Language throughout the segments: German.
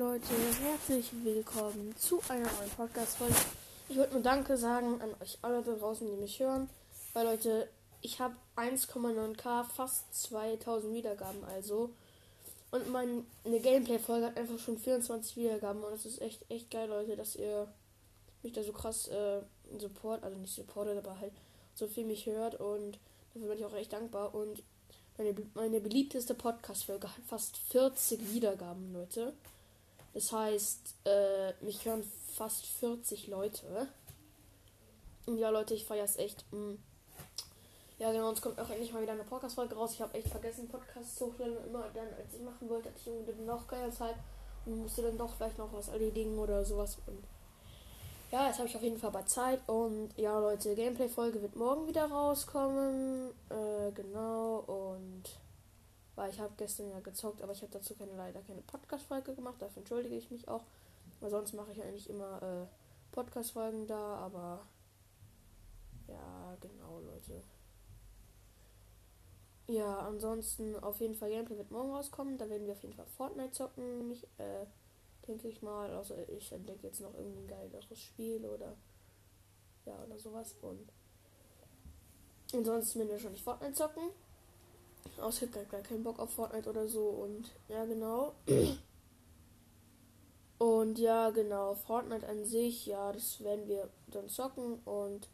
Leute, herzlich willkommen zu einer neuen Podcast-Folge. Ich wollte nur Danke sagen an euch alle da draußen, die mich hören. Weil Leute, ich habe 1,9k, fast 2000 Wiedergaben also. Und meine Gameplay-Folge hat einfach schon 24 Wiedergaben. Und es ist echt, echt geil, Leute, dass ihr mich da so krass äh, support, also nicht supportet, aber halt so viel mich hört. Und dafür bin ich auch echt dankbar. Und meine, meine beliebteste Podcast-Folge hat fast 40 Wiedergaben, Leute. Das heißt, äh, mich hören fast 40 Leute. Ja, Leute, ich feiere es echt. Mh. Mm. Ja, genau, uns kommt auch endlich mal wieder eine Podcast-Folge raus. Ich habe echt vergessen, Podcasts zu hochstellen. Immer dann, als ich machen wollte, hatte ich irgendwie noch geile Zeit und musste dann doch vielleicht noch was erledigen oder sowas. Und ja, jetzt habe ich auf jeden Fall bei Zeit. Und ja, Leute, Gameplay-Folge wird morgen wieder rauskommen. Äh, genau. Und weil ich habe gestern ja gezockt, aber ich habe dazu keine, leider keine Podcast-Folge gemacht. Dafür entschuldige ich mich auch. Weil sonst mache ich eigentlich immer äh, Podcast-Folgen da. Aber ja, genau, Leute. Ja, ansonsten auf jeden Fall Gameplay wird morgen rauskommen. Da werden wir auf jeden Fall Fortnite zocken. Mich, äh, denke ich mal. Also ich entdecke jetzt noch irgendein geileres Spiel oder ja oder sowas und ansonsten werden wir schon nicht Fortnite zocken. Ich habe gar keinen Bock auf Fortnite oder so und ja genau. und ja genau, Fortnite an sich, ja, das werden wir dann zocken und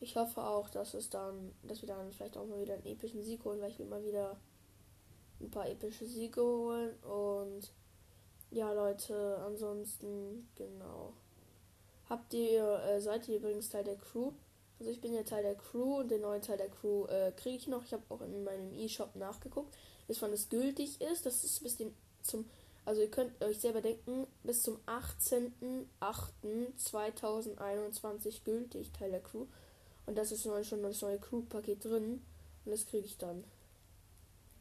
ich hoffe auch, dass es dann, dass wir dann vielleicht auch mal wieder einen epischen Sieg holen, weil ich will mal wieder ein paar epische Siege holen und ja, Leute, ansonsten, genau. Habt ihr, äh, seid ihr übrigens Teil der Crew? Also ich bin ja Teil der Crew und den neuen Teil der Crew äh, kriege ich noch. Ich habe auch in meinem E-Shop nachgeguckt, bis wann es gültig ist. Das ist bis den zum, also ihr könnt euch selber denken, bis zum 18.08.2021 gültig Teil der Crew. Und das ist schon das neue Crew-Paket drin. Und das kriege ich dann.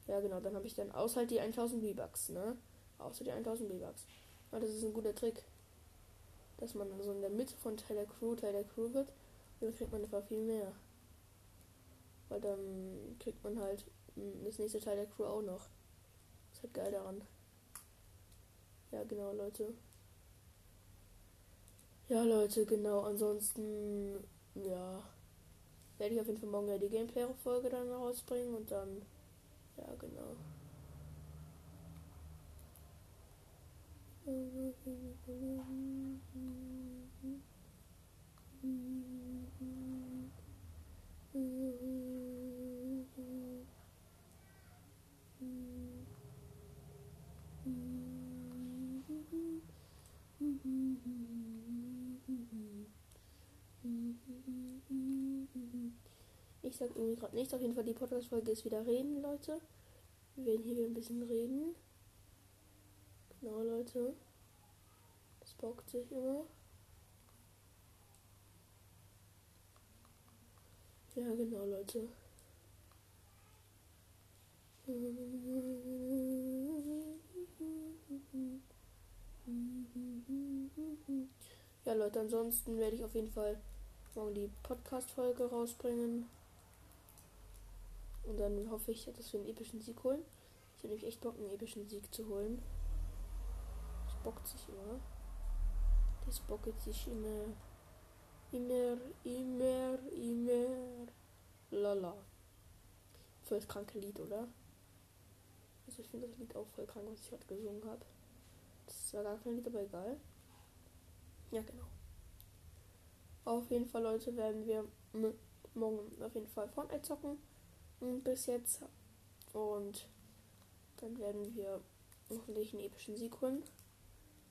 Ja genau, dann habe ich dann aushalt die 1000 V-Bucks, ne? Außer die 1000 B-Bucks. Aber das ist ein guter Trick. Dass man so in der Mitte von Teil der Crew, Teil der Crew wird. Dann kriegt man einfach viel mehr. Weil dann kriegt man halt das nächste Teil der Crew auch noch. Das ist halt geil daran. Ja, genau, Leute. Ja, Leute, genau. Ansonsten, ja. Werde ich auf jeden Fall morgen ja die Gameplay-Folge dann rausbringen und dann, ja, genau. Ich sag irgendwie gerade nichts. Auf jeden Fall die Podcast-Folge ist wieder reden, Leute. Wir werden hier ein bisschen reden. Genau, Leute. Das bockt sich immer. Ja, genau, Leute. Ja, Leute, ansonsten werde ich auf jeden Fall morgen die Podcast-Folge rausbringen. Und dann hoffe ich, dass wir einen epischen Sieg holen. Ich habe nämlich echt Bock, einen epischen Sieg zu holen bockt sich immer. Das bockt sich immer. Immer, immer, immer. Lala. Voll das kranke Lied, oder? Also ich finde das Lied auch voll krank, was ich gerade gesungen habe. Das war gar kein Lied, aber egal. Ja, genau. Auf jeden Fall, Leute, werden wir morgen auf jeden Fall Fortnite zocken. Bis jetzt. Und dann werden wir hoffentlich einen epischen Sieg holen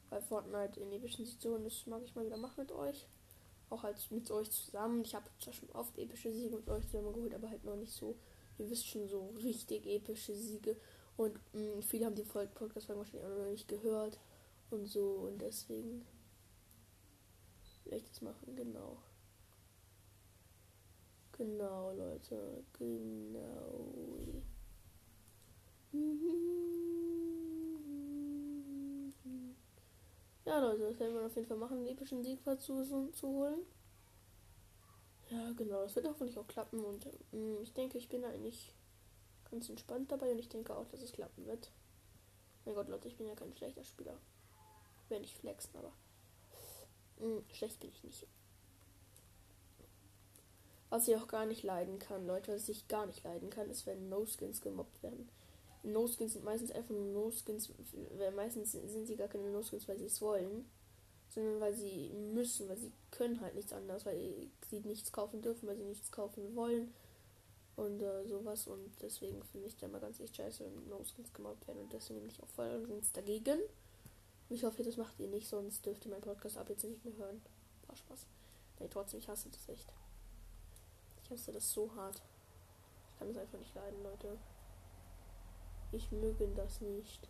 bei Fortnite in epischen Situationen. Das mag ich mal wieder machen mit euch. Auch halt mit euch zusammen. Ich habe zwar schon oft epische Siege mit euch zusammen geholt, aber halt noch nicht so, ihr wisst schon, so richtig epische Siege. Und mh, mm, viele haben die Podcast wahrscheinlich auch noch nicht gehört. Und so. Und deswegen ich das machen. Genau. Genau, Leute. Genau. Ja, Leute, das werden wir auf jeden Fall machen, einen epischen Sieg zu, zu holen. Ja, genau, das wird hoffentlich auch klappen und ähm, ich denke, ich bin eigentlich ganz entspannt dabei und ich denke auch, dass es klappen wird. Mein Gott, Leute, ich bin ja kein schlechter Spieler. werde ich flexen, aber mh, hm, schlecht bin ich nicht. Was ich auch gar nicht leiden kann, Leute, was ich gar nicht leiden kann, ist, wenn No-Skins gemobbt werden. No-Skins sind meistens einfach nur No-Skins, meistens sind sie gar keine No-Skins, weil sie es wollen, sondern weil sie müssen, weil sie können halt nichts anderes, weil sie nichts kaufen dürfen, weil sie nichts kaufen wollen und äh, sowas und deswegen finde ich da mal ganz echt scheiße, wenn No-Skins gemobbt werden und deswegen bin ich auch voll dagegen. Und ich hoffe, das macht ihr nicht, sonst dürft ihr meinen Podcast ab jetzt nicht mehr hören. War Spaß. Nee, trotzdem, ich hasse das echt. Ich hasse das so hart. Ich kann das einfach nicht leiden, Leute. Ich möge das nicht.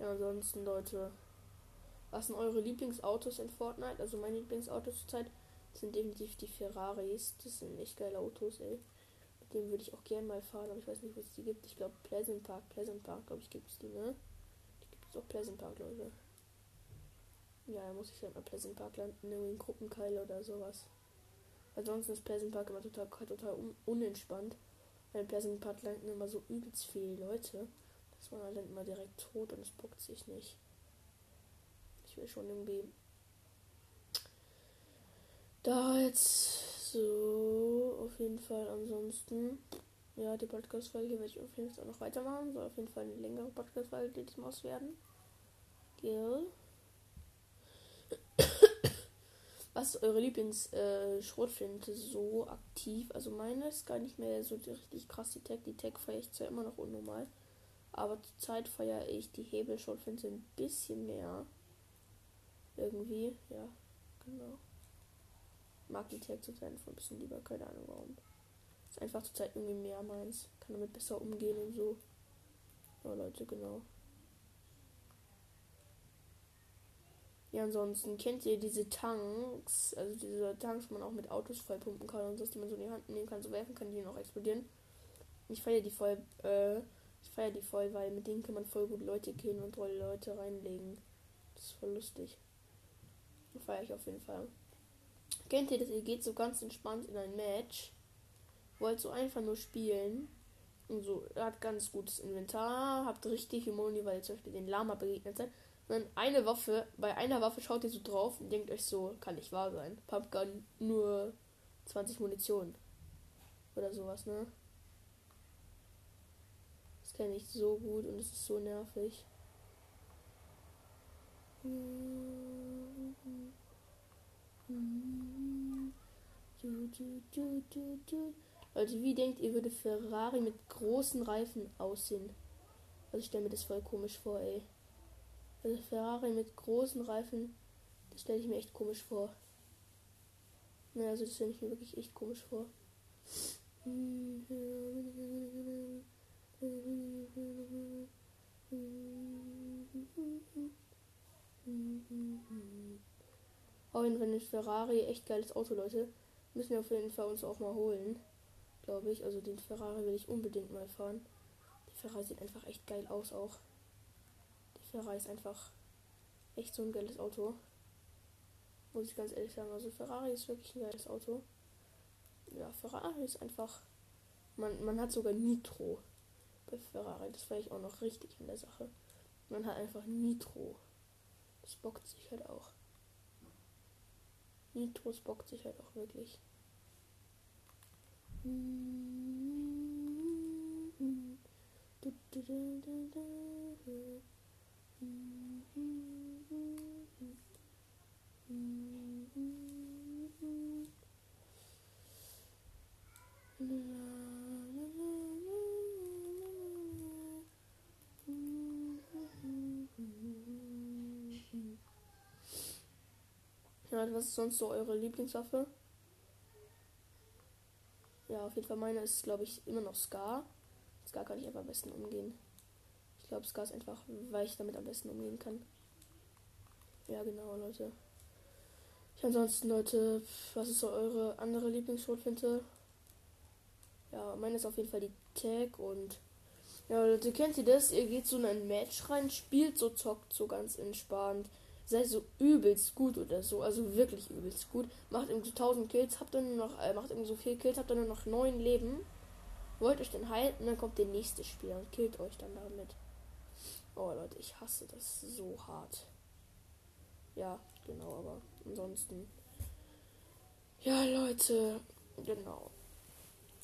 Ja, ansonsten, Leute. Was sind eure Lieblingsautos in Fortnite? Also meine Lieblingsautos zurzeit sind definitiv die Ferraris. Das sind echt geile Autos, ey. Mit denen würde ich auch gern mal fahren, aber ich weiß nicht, was es die gibt. Ich glaube Pleasant Park. Pleasant Park, glaube ich, gibt es die, ne? Die gibt es auch Pleasant Park, Leute. Ja, da muss ich halt mal Pleasant Park landen, irgendwie in Gruppenkeile oder sowas. Ansonsten ist Pleasant Park immer total, total un unentspannt. Weil in Pleasant Park landen immer so übelst viele Leute. dass man dann immer direkt tot und es bockt sich nicht. Ich will schon irgendwie da jetzt so auf jeden Fall ansonsten. Ja, die Podcast-Folge werde ich auf jeden Fall noch weitermachen. Soll auf jeden Fall eine längere Podcast-Folge diesmal werden. Gell? Was ist eure Lieblings-Schrotflinte äh, so aktiv? Also meine ist gar nicht mehr so richtig krass die Tech. Die Tech feiere ich zwar immer noch unnormal. Aber zurzeit feiere ich die Hebelschrotflinte ein bisschen mehr. Irgendwie, ja, genau. Mag die Tech zurzeit einfach ein bisschen lieber, keine Ahnung warum. Ist einfach zurzeit irgendwie mehr meins. Kann damit besser umgehen und so. Ja, Leute, genau. Ja, ansonsten kennt ihr diese Tanks, also diese Tanks, wo man auch mit Autos vollpumpen kann und so, die man so in die Hand nehmen kann, so werfen kann, die auch explodieren. Ich feiere die voll, äh, ich feiere die voll, weil mit denen kann man voll gut Leute killen und tolle Leute reinlegen. Das ist voll lustig. Feiere ich auf jeden Fall. Kennt ihr das? Ihr geht so ganz entspannt in ein Match. Wollt so einfach nur spielen. Und so, hat ganz gutes Inventar, habt richtig Immunity, weil ihr zum Beispiel den Lama begegnet seid dann eine Waffe, bei einer Waffe schaut ihr so drauf und denkt euch so, kann nicht wahr sein. Pumpgun nur 20 Munition. Oder sowas, ne? Das kenne ich so gut und es ist so nervig. Leute, wie denkt ihr, würde Ferrari mit großen Reifen aussehen? Also ich stelle mir das voll komisch vor, ey. Also Ferrari mit großen Reifen, das stelle ich mir echt komisch vor. Naja, also das stelle ich mir wirklich echt komisch vor. Auf jeden Fall ein Ferrari, echt geiles Auto, Leute. Müssen wir auf jeden Fall uns auch mal holen. Glaube ich. Also den Ferrari will ich unbedingt mal fahren. Der Ferrari sieht einfach echt geil aus auch. Ferrari ist einfach echt so ein geiles Auto. Muss ich ganz ehrlich sagen. Also Ferrari ist wirklich ein geiles Auto. Ja, Ferrari ist einfach. Man, man hat sogar Nitro bei Ferrari. Das war ich auch noch richtig in der Sache. Man hat einfach Nitro. Das bockt sich halt auch. Nitro bockt sich halt auch wirklich. Du, du, ja, was ist sonst so eure Lieblingswaffe? Ja, auf jeden Fall meine ist, glaube ich, immer noch Scar. Scar kann ich einfach am besten umgehen glaube, Scar ist einfach, weil ich damit am besten umgehen kann. Ja, genau, Leute. Ja, ansonsten, Leute, was ist so eure andere Lieblingsschrotflinte? Ja, meine ist auf jeden Fall die Tag und ja, Leute, kennt ihr das? Ihr geht so in ein Match rein, spielt so, zockt so ganz entspannt, seid so übelst gut oder so, also wirklich übelst gut, macht irgendwie so 1000 Kills, habt dann nur noch, äh, macht irgendwie so viel Kills, habt dann nur noch 9 Leben, wollt euch dann halten, dann kommt der nächste Spieler und killt euch dann damit. Oh Leute, ich hasse das so hart. Ja, genau, aber ansonsten. Ja, Leute, genau.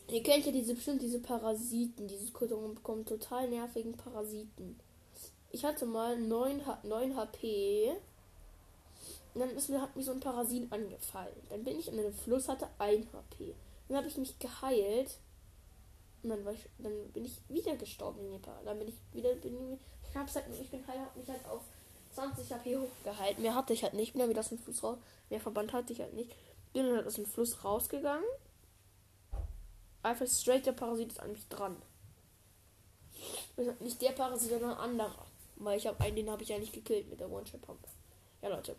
Ihr kennt ja diese bestimmt diese Parasiten, diese Kulturen bekommen total nervigen Parasiten. Ich hatte mal 9, 9 HP. Und dann ist mir, hat mich so ein Parasit angefallen. Dann bin ich in einem Fluss, hatte 1 HP. Dann habe ich mich geheilt. Und dann, war ich, dann bin ich wieder gestorben. Dann bin ich wieder. Bin hab's halt, ich bin halt, hab mich halt auf 20 HP hochgehalten. Mehr hatte ich halt nicht. Bin dann wieder aus dem Fluss raus. Mehr Verband hatte ich halt nicht. Bin dann halt aus dem Fluss rausgegangen. Einfach straight der Parasit ist an mich dran. Nicht der Parasit, sondern ein anderer. Weil ich habe einen, den habe ich ja nicht gekillt mit der One-Shot-Pump. Ja, Leute.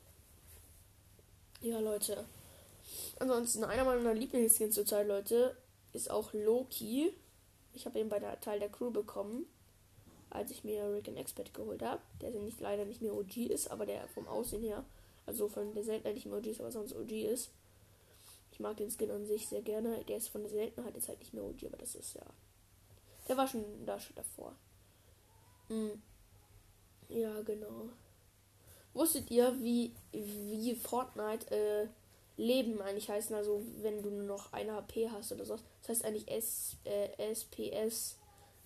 Ja, Leute. Ansonsten, einer meiner Lieblingsskins zurzeit, Leute, ist auch Loki. Ich habe ihn bei der Teil der Crew bekommen, als ich mir Rick and Expert geholt habe. Der nicht, leider nicht mehr OG ist, aber der vom Aussehen her, also von der Seltenheit nicht mehr OG ist, aber sonst OG ist. Ich mag den Skin an sich sehr gerne. Der ist von der Seltenheit jetzt halt nicht mehr OG, aber das ist ja. Der war schon da schon davor. Mhm. Ja, genau. Wusstet ihr, wie, wie Fortnite äh, Leben eigentlich heißen? Also, wenn du nur noch eine HP hast oder so. Das heißt eigentlich S, äh, SPS.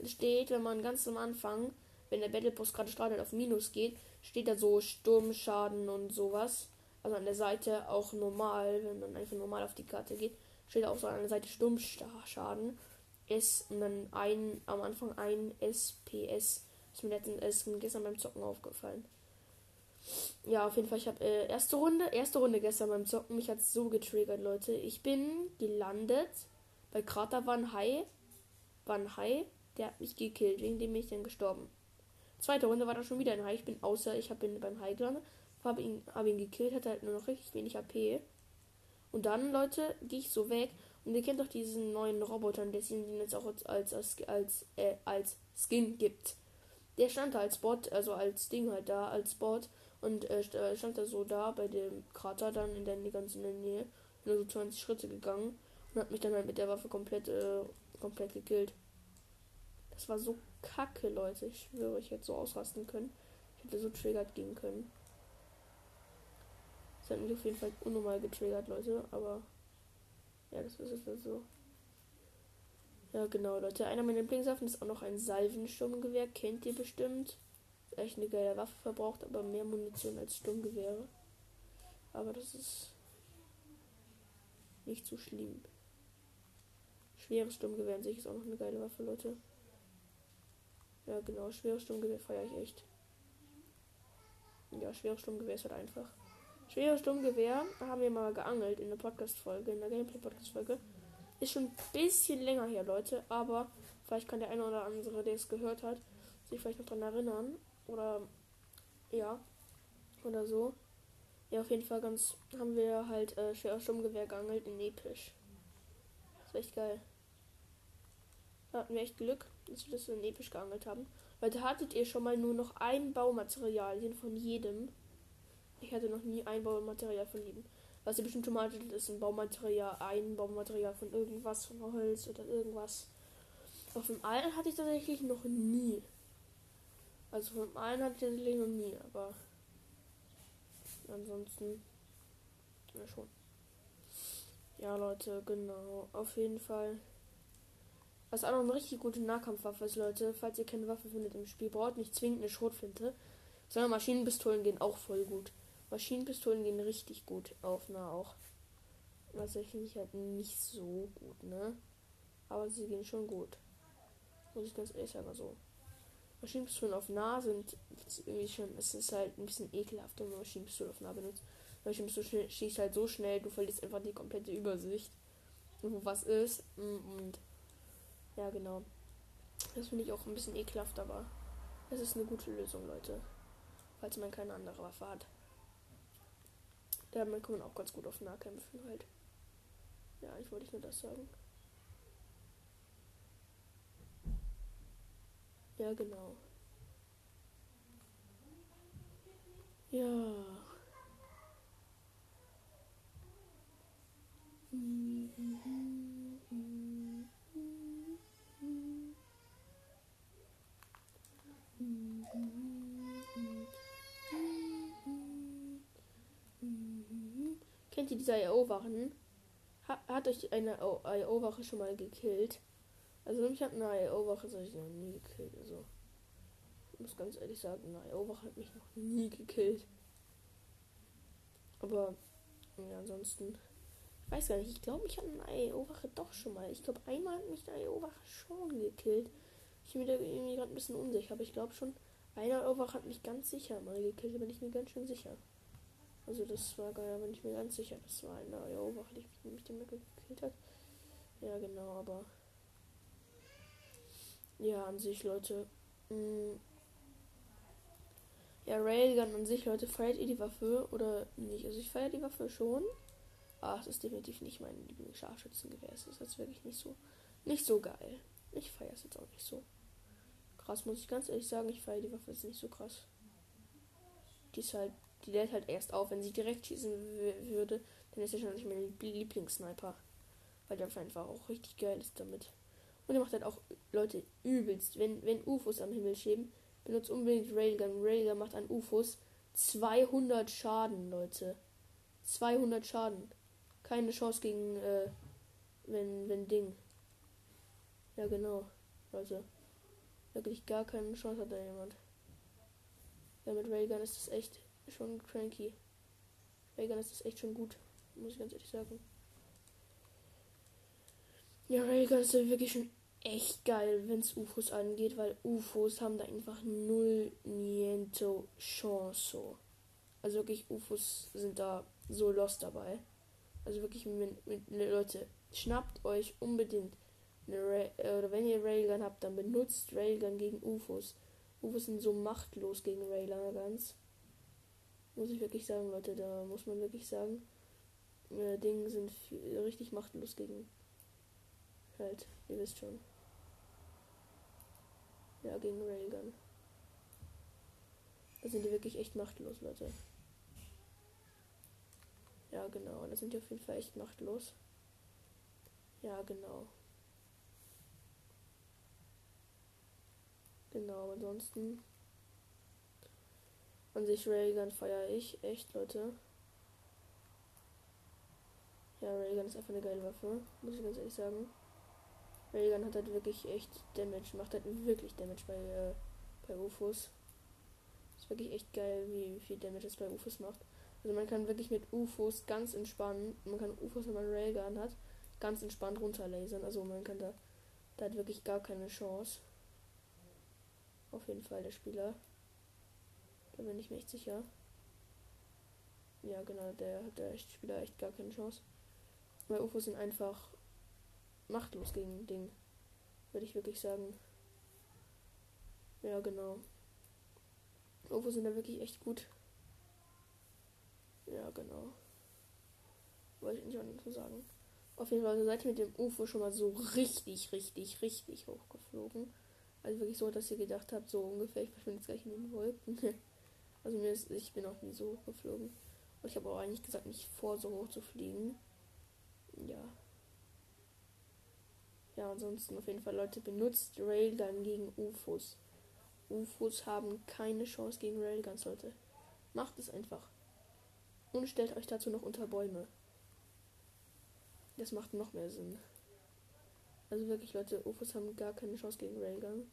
Steht, wenn man ganz am Anfang, wenn der Battle Post gerade startet, auf Minus geht, steht da so Sturmschaden und sowas. Also an der Seite auch normal, wenn man einfach normal auf die Karte geht, steht auch so an der Seite Sturmschaden. S und dann ein, am Anfang ein SPS. Ist mir letzten, ist mir gestern beim Zocken aufgefallen. Ja, auf jeden Fall, ich habe äh, erste Runde, erste Runde gestern beim Zocken. Mich hat so getriggert, Leute. Ich bin gelandet. Bei Krater ein Hai. Ein Hai. Der hat mich gekillt, wegen dem bin ich dann gestorben. Zweite Runde war da schon wieder ein Hai. Ich bin außer, ich habe ihn beim Hai gelandet. Habe ihn, hab ihn gekillt, hatte halt nur noch richtig wenig AP. Und dann, Leute, gehe ich so weg. Und ihr kennt doch diesen neuen Roboter, der es jetzt auch als, als, als, äh, als Skin gibt der stand da als Bot, also als Ding halt da, als Bot. Und äh, äh stand da so da bei dem Krater dann in der ganz in der Nähe. Nur so 20 Schritte gegangen und hat mich dann halt mit der Waffe komplett, äh, komplett gekillt. Das war so kacke, Leute. Ich schwöre, ich hätte so ausrasten können. Ich hätte so triggert gehen können. Das hat mich auf jeden Fall unnormal getriggert, Leute. Aber ja, das ist jetzt so. Ja, genau, Leute. Einer meiner Lieblingswaffen ist auch noch ein Salvensturmgewehr. Kennt ihr bestimmt. Echt eine geile Waffe verbraucht, aber mehr Munition als Sturmgewehre. Aber das ist nicht so schlimm. Schweres Sturmgewehr an sich ist auch noch eine geile Waffe, Leute. Ja, genau. Schweres Sturmgewehr feiere ich echt. Ja, schweres Sturmgewehr ist halt einfach. Schweres Sturmgewehr haben wir mal geangelt in der Podcast-Folge, in der Gameplay-Podcast-Folge. Ist schon ein bisschen länger her, Leute, aber vielleicht kann der eine oder andere, der es gehört hat, sich vielleicht noch dran erinnern. Oder ja. Oder so. Ja, auf jeden Fall ganz haben wir halt äh, schwer Sturmgewehr geangelt in Episch. Das ist echt geil. Da hatten wir echt Glück, dass wir das in Episch geangelt haben. Leute, hattet ihr schon mal nur noch ein Baumaterial von jedem? Ich hatte noch nie ein Baumaterial von jedem. Was ihr bestimmt schon mal hattet, ist ein Baumaterial, ein Baumaterial von irgendwas, von Holz oder irgendwas. Auf dem alten hatte ich tatsächlich noch nie. Also vom alten hatte ich tatsächlich noch nie, aber ansonsten ja schon. Ja, Leute, genau. Auf jeden Fall. Was auch noch eine richtig gute Nahkampfwaffe ist, Leute. Falls ihr keine Waffe findet im Spiel, braucht nicht zwingend eine Schrotflinte. Sondern Maschinenpistolen gehen auch voll gut. Maschinenpistolen gehen richtig gut auf nah auch. Finde ich halt nicht so gut, ne? Aber sie gehen schon gut. Muss ich ganz ehrlich sagen, also. Maschinenpistolen auf nah sind irgendwie schon, es ist halt ein bisschen ekelhaft, wenn man Maschinenpistolen auf nah benutzt. Maschinenpistole schießt halt so schnell, du verlierst einfach die komplette Übersicht, wo was ist. Und ja, genau. Das finde ich auch ein bisschen ekelhaft, aber es ist eine gute Lösung, Leute. Falls man keine andere Waffe hat. Damit kann man auch ganz gut auf Nahkämpfen halt. Ja, ich wollte nur das sagen. Ja, genau. Ja. Kennt ihr diese IO-Wachen? Hat, hat euch eine IO-Wache schon mal gekillt? Also mich hat eine IO-Wache ich noch nie gekillt. Also ich muss ganz ehrlich sagen, eine IO-Wache hat mich noch nie gekillt. Aber ja, ansonsten. Ich weiß gar nicht, ich glaube, ich hatte eine IO-Wache doch schon mal. Ich glaube, einmal hat mich eine IO-Wache schon gekillt. Ich bin mir irgendwie gerade ein bisschen unsicher, aber ich glaube schon, eine IO-Wache hat mich ganz sicher mal gekillt, da bin ich mir ganz schön sicher. Also das war ja, bin ich mir ganz sicher, das war eine IO-Wache, die mich damit gekillt hat. Ja, genau, aber ja, an sich, Leute. Mh, mm, ja, Railgun an sich, Leute, feiert ihr die Waffe oder nicht? Also ich feiere die Waffe schon. Aber es ist definitiv nicht mein Lieblingsscharfschützengewehr. Es ist jetzt wirklich nicht so, nicht so geil. Ich feiere es jetzt auch nicht so. Krass, muss ich ganz ehrlich sagen, ich feiere die Waffe jetzt nicht so krass. Die ist halt, die lädt halt erst auf, wenn sie direkt schießen würde, dann ist er schon nicht mein Lieblingssniper. Weil der einfach auch richtig geil ist damit. Und er macht halt auch Leute übelst, wenn, wenn UFOs am Himmel schweben, Benutzt unbedingt Railgun. Railgun macht an UFOs 200 Schaden, Leute. 200 Schaden. Keine Chance gegen, äh, wenn, wenn Ding. Ja, genau. Leute. Wirklich gar keine Chance hat da jemand. Ja, mit Railgun ist das echt schon cranky. Ist das echt schon gut. Muss ich ganz ehrlich sagen. Ja, Railgun ist wirklich schon echt geil, wenn es UFOs angeht, weil UFOs haben da einfach null niento Chance. Also wirklich, UFOs sind da so lost dabei. Also wirklich, mit, mit, Leute, schnappt euch unbedingt eine Ray äh, oder wenn ihr Railgun habt, dann benutzt Railgun gegen UFOs. UFOs sind so machtlos gegen Railguns. Muss ich wirklich sagen, Leute, da muss man wirklich sagen, äh, Dinge sind richtig machtlos gegen halt, ihr wisst schon. Ja, gegen Railgun. Da sind die wirklich echt machtlos, Leute. Ja, genau. Da sind die auf jeden Fall echt machtlos. Ja, genau. Genau, ansonsten. An sich Railgun feiere ich echt, Leute. Ja, Railgun ist einfach eine geile Waffe, muss ich ganz ehrlich sagen. Railgun hat halt wirklich echt Damage, macht halt wirklich Damage bei, äh, bei UFOs. Ist wirklich echt geil, wie viel Damage es bei UFOs macht. Also man kann wirklich mit UFOs ganz entspannt, man kann UFOs, wenn man Railgun hat, ganz entspannt runterlasern. Also man kann da, da hat wirklich gar keine Chance. Auf jeden Fall der Spieler. Da bin ich mir echt sicher. Ja, genau, der hat der Spieler echt gar keine Chance. Weil UFOs sind einfach machtlos gegen Ding. Würde ich wirklich sagen. Ja, genau. UFO sind da wirklich echt gut. Ja, genau. Wollte ich nicht auch nicht so sagen. Auf jeden Fall seid ihr mit dem UFO schon mal so richtig, richtig, richtig hochgeflogen. Also wirklich so, dass ihr gedacht habt, so ungefähr, ich verschwinde jetzt gleich in den Wolken. also mir ist, ich bin auch nie so hochgeflogen. Und ich habe auch eigentlich gesagt, nicht vor, so hoch zu fliegen. Ja. Ja, ansonsten auf jeden Fall, Leute, benutzt Railgun gegen UFOs. UFOs haben keine Chance gegen Railguns, Leute. Macht es einfach. Und stellt euch dazu noch unter Bäume. Das macht noch mehr Sinn. Also wirklich, Leute, UFOs haben gar keine Chance gegen Railgun.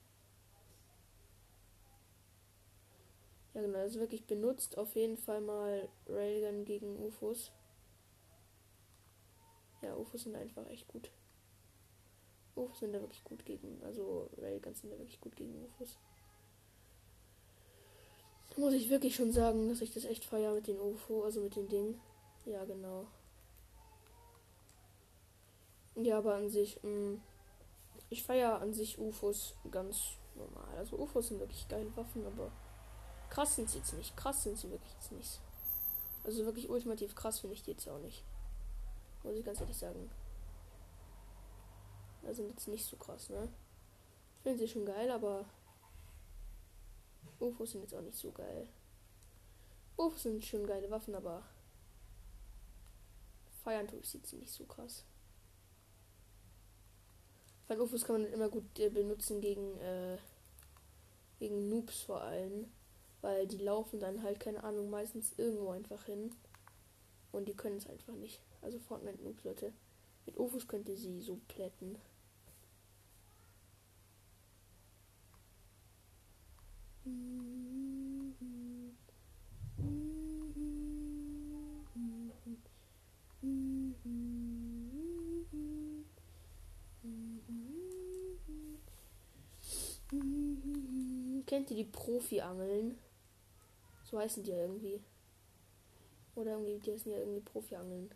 Ja, genau, also wirklich benutzt auf jeden Fall mal Railgun gegen UFOs. Ja, UFOs sind einfach echt gut. UFOs sind da wirklich gut gegen. Also Railguns sind da wirklich gut gegen UFOs. Muss ich wirklich schon sagen, dass ich das echt feier mit den UFO, also mit den Dingen. Ja, genau. Ja, aber an sich, mh, mm, ich feiere an sich UFOs ganz normal. Also UFOs sind wirklich geile Waffen, aber krass sind sie jetzt nicht. Krass sind sie wirklich jetzt nicht. Also wirklich ultimativ krass finde ich die jetzt auch nicht. Muss ich ganz ehrlich sagen. Also jetzt nicht so krass, ne? Finden sie schon geil, aber UFOs sind jetzt auch nicht so geil. UFOs sind schon geile Waffen, aber feiern tue ich sie jetzt nicht so krass. Weil UFOs kann man immer gut äh, benutzen gegen, äh, gegen Noobs vor allem. Weil die laufen dann halt, keine Ahnung, meistens irgendwo einfach hin. Und die können es einfach nicht. Also Fortnite Noobs, Leute. Mit Ufos könnt ihr sie so plätten. Kennt ihr die Profi-Angeln? So heißen die irgendwie. Oder irgendwie, die heißen ja irgendwie Profi-Angeln.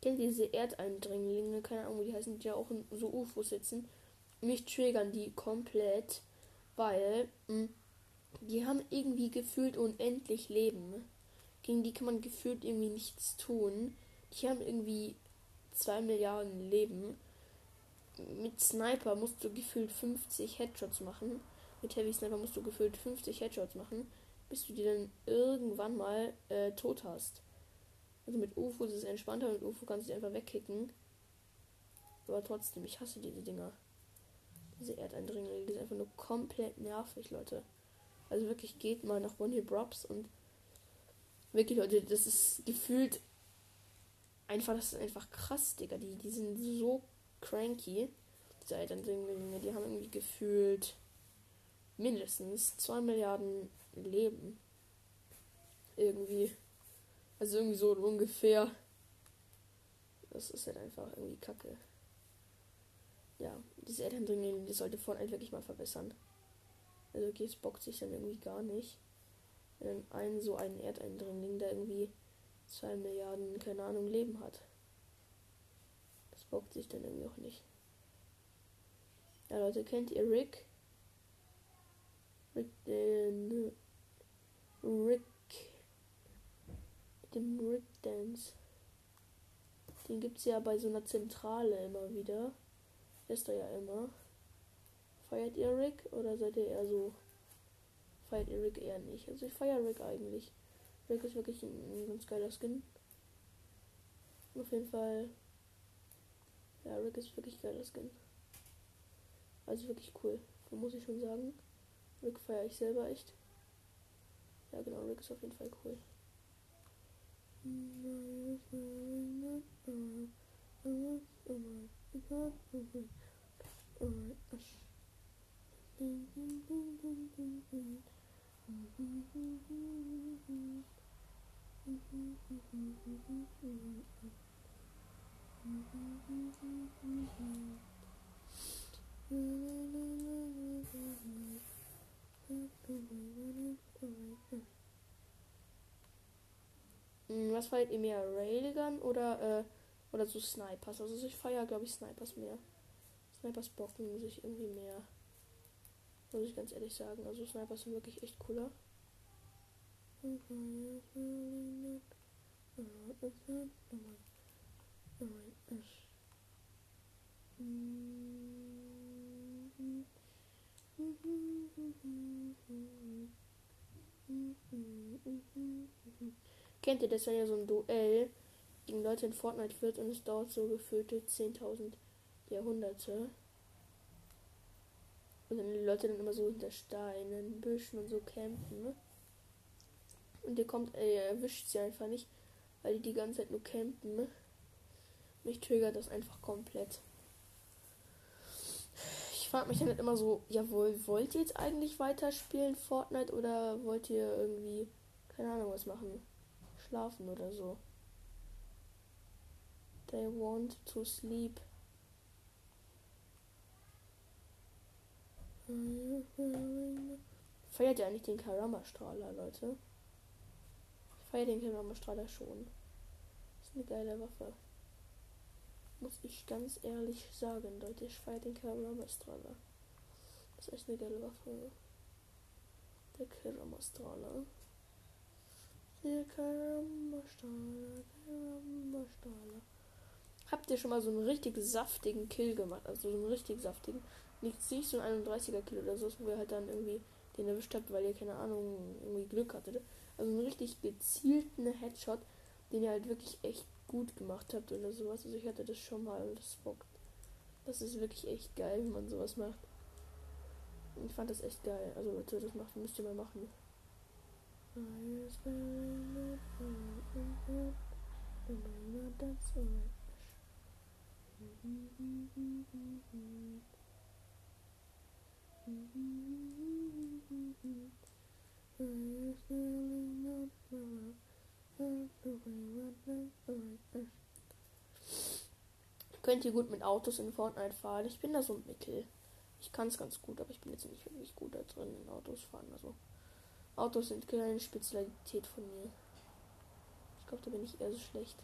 Kennt diese Erdeindringlinge? Keine Ahnung, die heißen, die ja auch in so UFOs sitzen. Mich triggern die komplett, weil mh, hm, die haben irgendwie gefühlt unendlich Leben. Gegen die kann man gefühlt irgendwie nichts tun. Die haben irgendwie zwei Milliarden Leben. Mit Sniper musst du gefühlt 50 Headshots machen. Mit Heavy Sniper musst du gefühlt 50 Headshots machen, bis du die dann irgendwann mal äh, tot hast. Also mit UFO ist es entspannter, mit UFO kannst du die einfach wegkicken. Aber trotzdem, ich hasse diese Dinger. Diese Erdeindringlinge, die sind einfach nur komplett nervig, Leute. Also wirklich geht mal nach One Hill Drops und wirklich, Leute, das ist gefühlt einfach, das ist einfach krass, Digga. Die, die sind so cranky. Diese Elternlinge, die haben irgendwie gefühlt mindestens 2 Milliarden Leben. Irgendwie. Also irgendwie so ungefähr. Das ist halt einfach irgendwie kacke. Ja, diese Elterndringlinge, die sollte Fortnite wirklich mal verbessern. Also es bockt sich dann irgendwie gar nicht. Wenn ein so ein Erdeindringling, der irgendwie 2 Milliarden, keine Ahnung, Leben hat. Das bockt sich dann irgendwie auch nicht. Ja, Leute, kennt ihr Rick? Rick, den. Rick. Mit dem Rick Dance. Den gibt's ja bei so einer Zentrale immer wieder. Ist er ja immer. Feiert ihr Rick oder seid ihr eher so? Feiert ihr Rick eher nicht? Also ich feiere Rick eigentlich. Rick ist wirklich ein, ganz geiler Skin. Auf jeden Fall. Ja, Rick ist wirklich geiler Skin. Also wirklich cool. Muss ich schon sagen. Rick feiere ich selber echt. Ja genau, Rick ist auf jeden Fall cool. Was feiert ihr mehr? Railgun oder, äh, oder so Snipers? Also ich feiere, glaube ich, Snipers mehr. Snipers bocken sich irgendwie mehr. Muss ich ganz ehrlich sagen. Also Snipers sind wirklich echt cooler. Kennt ihr das, wenn ja so ein Duell gegen Leute in Fortnite wird und es dauert so gefüllte 10.000 Jahrhunderte? Und dann die Leute dann immer so hinter Steinen, Büschen und so campen, ne? Und ihr kommt, äh, ihr erwischt sie einfach nicht, weil die die ganze Zeit nur campen, ne? Mich triggert das einfach komplett. Ich frage mich dann halt immer so, jawohl, wollt ihr jetzt eigentlich weiterspielen Fortnite oder wollt ihr irgendwie, keine Ahnung, was machen? Schlafen oder so. They want to sleep. Feiert ihr eigentlich den Karama-Strahler, Leute? Ich feiere den Karama-Strahler schon. Ist eine geile Waffe. Muss ich ganz ehrlich sagen, Leute. Ich feiere den Karama-Strahler. Das ist echt eine geile Waffe. Der Karama-Strahler. Der Karama-Strahler, Karama-Strahler. Habt ihr schon mal so einen richtig saftigen Kill gemacht? Also so einen richtig saftigen nicht, nicht so ein 31er Kill oder so, wo ihr halt dann irgendwie den erwischt habt, weil ihr keine Ahnung, irgendwie Glück hattet. Also einen richtig gezielten Headshot, den ihr halt wirklich echt gut gemacht habt oder sowas. Also ich hatte das schon mal, das bockt. Das ist wirklich echt geil, wenn man sowas macht. Ich fand das echt geil. Also Leute, das macht, müsst ihr mal machen. Könnt ihr gut mit Autos in Fortnite fahren? Ich bin da so mittel. Ich kann es ganz gut, aber ich bin jetzt nicht wirklich gut da drin in Autos fahren. Also Autos sind keine Spezialität von mir. Ich glaube, da bin ich eher so schlecht.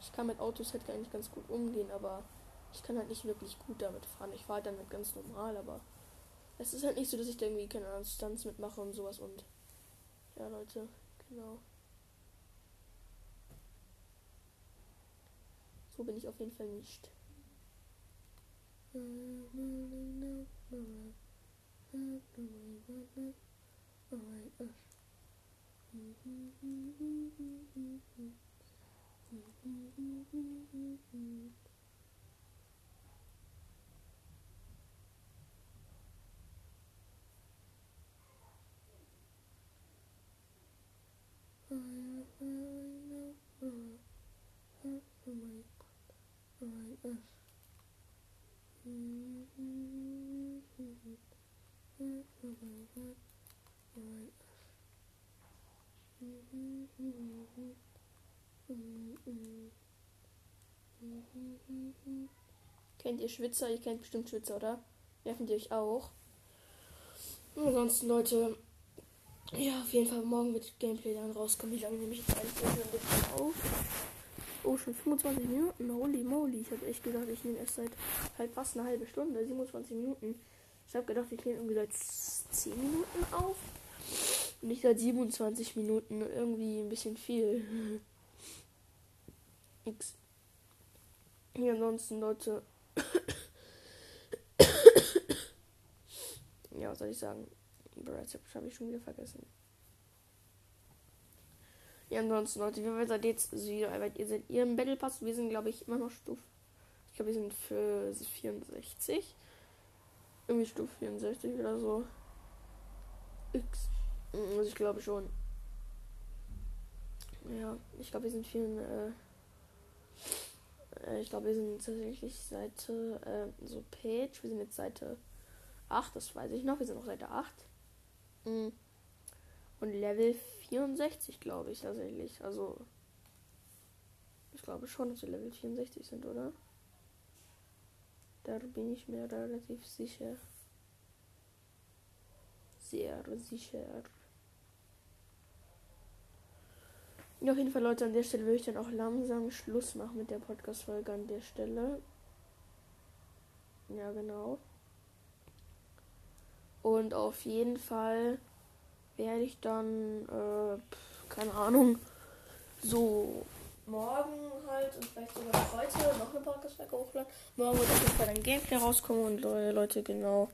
Ich kann mit Autos halt eigentlich ganz gut umgehen, aber ich kann halt nicht wirklich gut damit fahren. Ich fahre halt damit ganz normal, aber es ist halt nicht so, dass ich da irgendwie keine Ahnung, Stunts mitmache und sowas und ja, Leute, genau. So bin ich auf jeden Fall nicht. Kennt ihr Schwitzer? Ihr kennt bestimmt Schwitzer, oder? Nerven die euch auch? ansonsten, Leute, ja, auf jeden Fall morgen wird Gameplay dann rauskommen. Wie lange nehme ich jetzt eigentlich auf? Oh, schon 25 Minuten. Holy moly. Ich habe echt gedacht, ich nehme erst seit halt fast eine halbe Stunde, 27 Minuten. Ich habe gedacht, ich nehme irgendwie seit 10 Minuten auf. Und nicht seit 27 Minuten. Irgendwie ein bisschen viel. X. Ja, ansonsten, Leute. ja, was soll ich sagen? Bereits habe ich schon wieder vergessen. Ja, ansonsten, Leute, wir seid jetzt, ihr seid ihr im Battle Pass. Wir sind, glaube ich, immer noch Stufe. Ich glaube, wir sind für 64. Irgendwie Stufe 64 oder so. X. Also ich glaube schon. Ja, ich glaube, wir sind vielen. Äh, äh, ich glaube, wir sind tatsächlich Seite. Äh, so Page. Wir sind jetzt Seite 8, das weiß ich noch. Wir sind noch Seite 8. Mhm. Und Level 64, glaube ich, tatsächlich. Also. Ich glaube schon, dass wir Level 64 sind, oder? Da bin ich mir relativ sicher. Sehr sicher. Auf jeden Fall, Leute, an der Stelle würde ich dann auch langsam Schluss machen mit der Podcast-Folge an der Stelle. Ja, genau. Und auf jeden Fall werde ich dann, äh, keine Ahnung, so morgen halt und vielleicht sogar heute noch eine Podcast-Folge hochladen. Morgen wird auf jeden Fall ein Gameplay rauskommen und Leute, genau.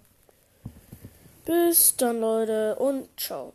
Bis dann, Leute, und ciao.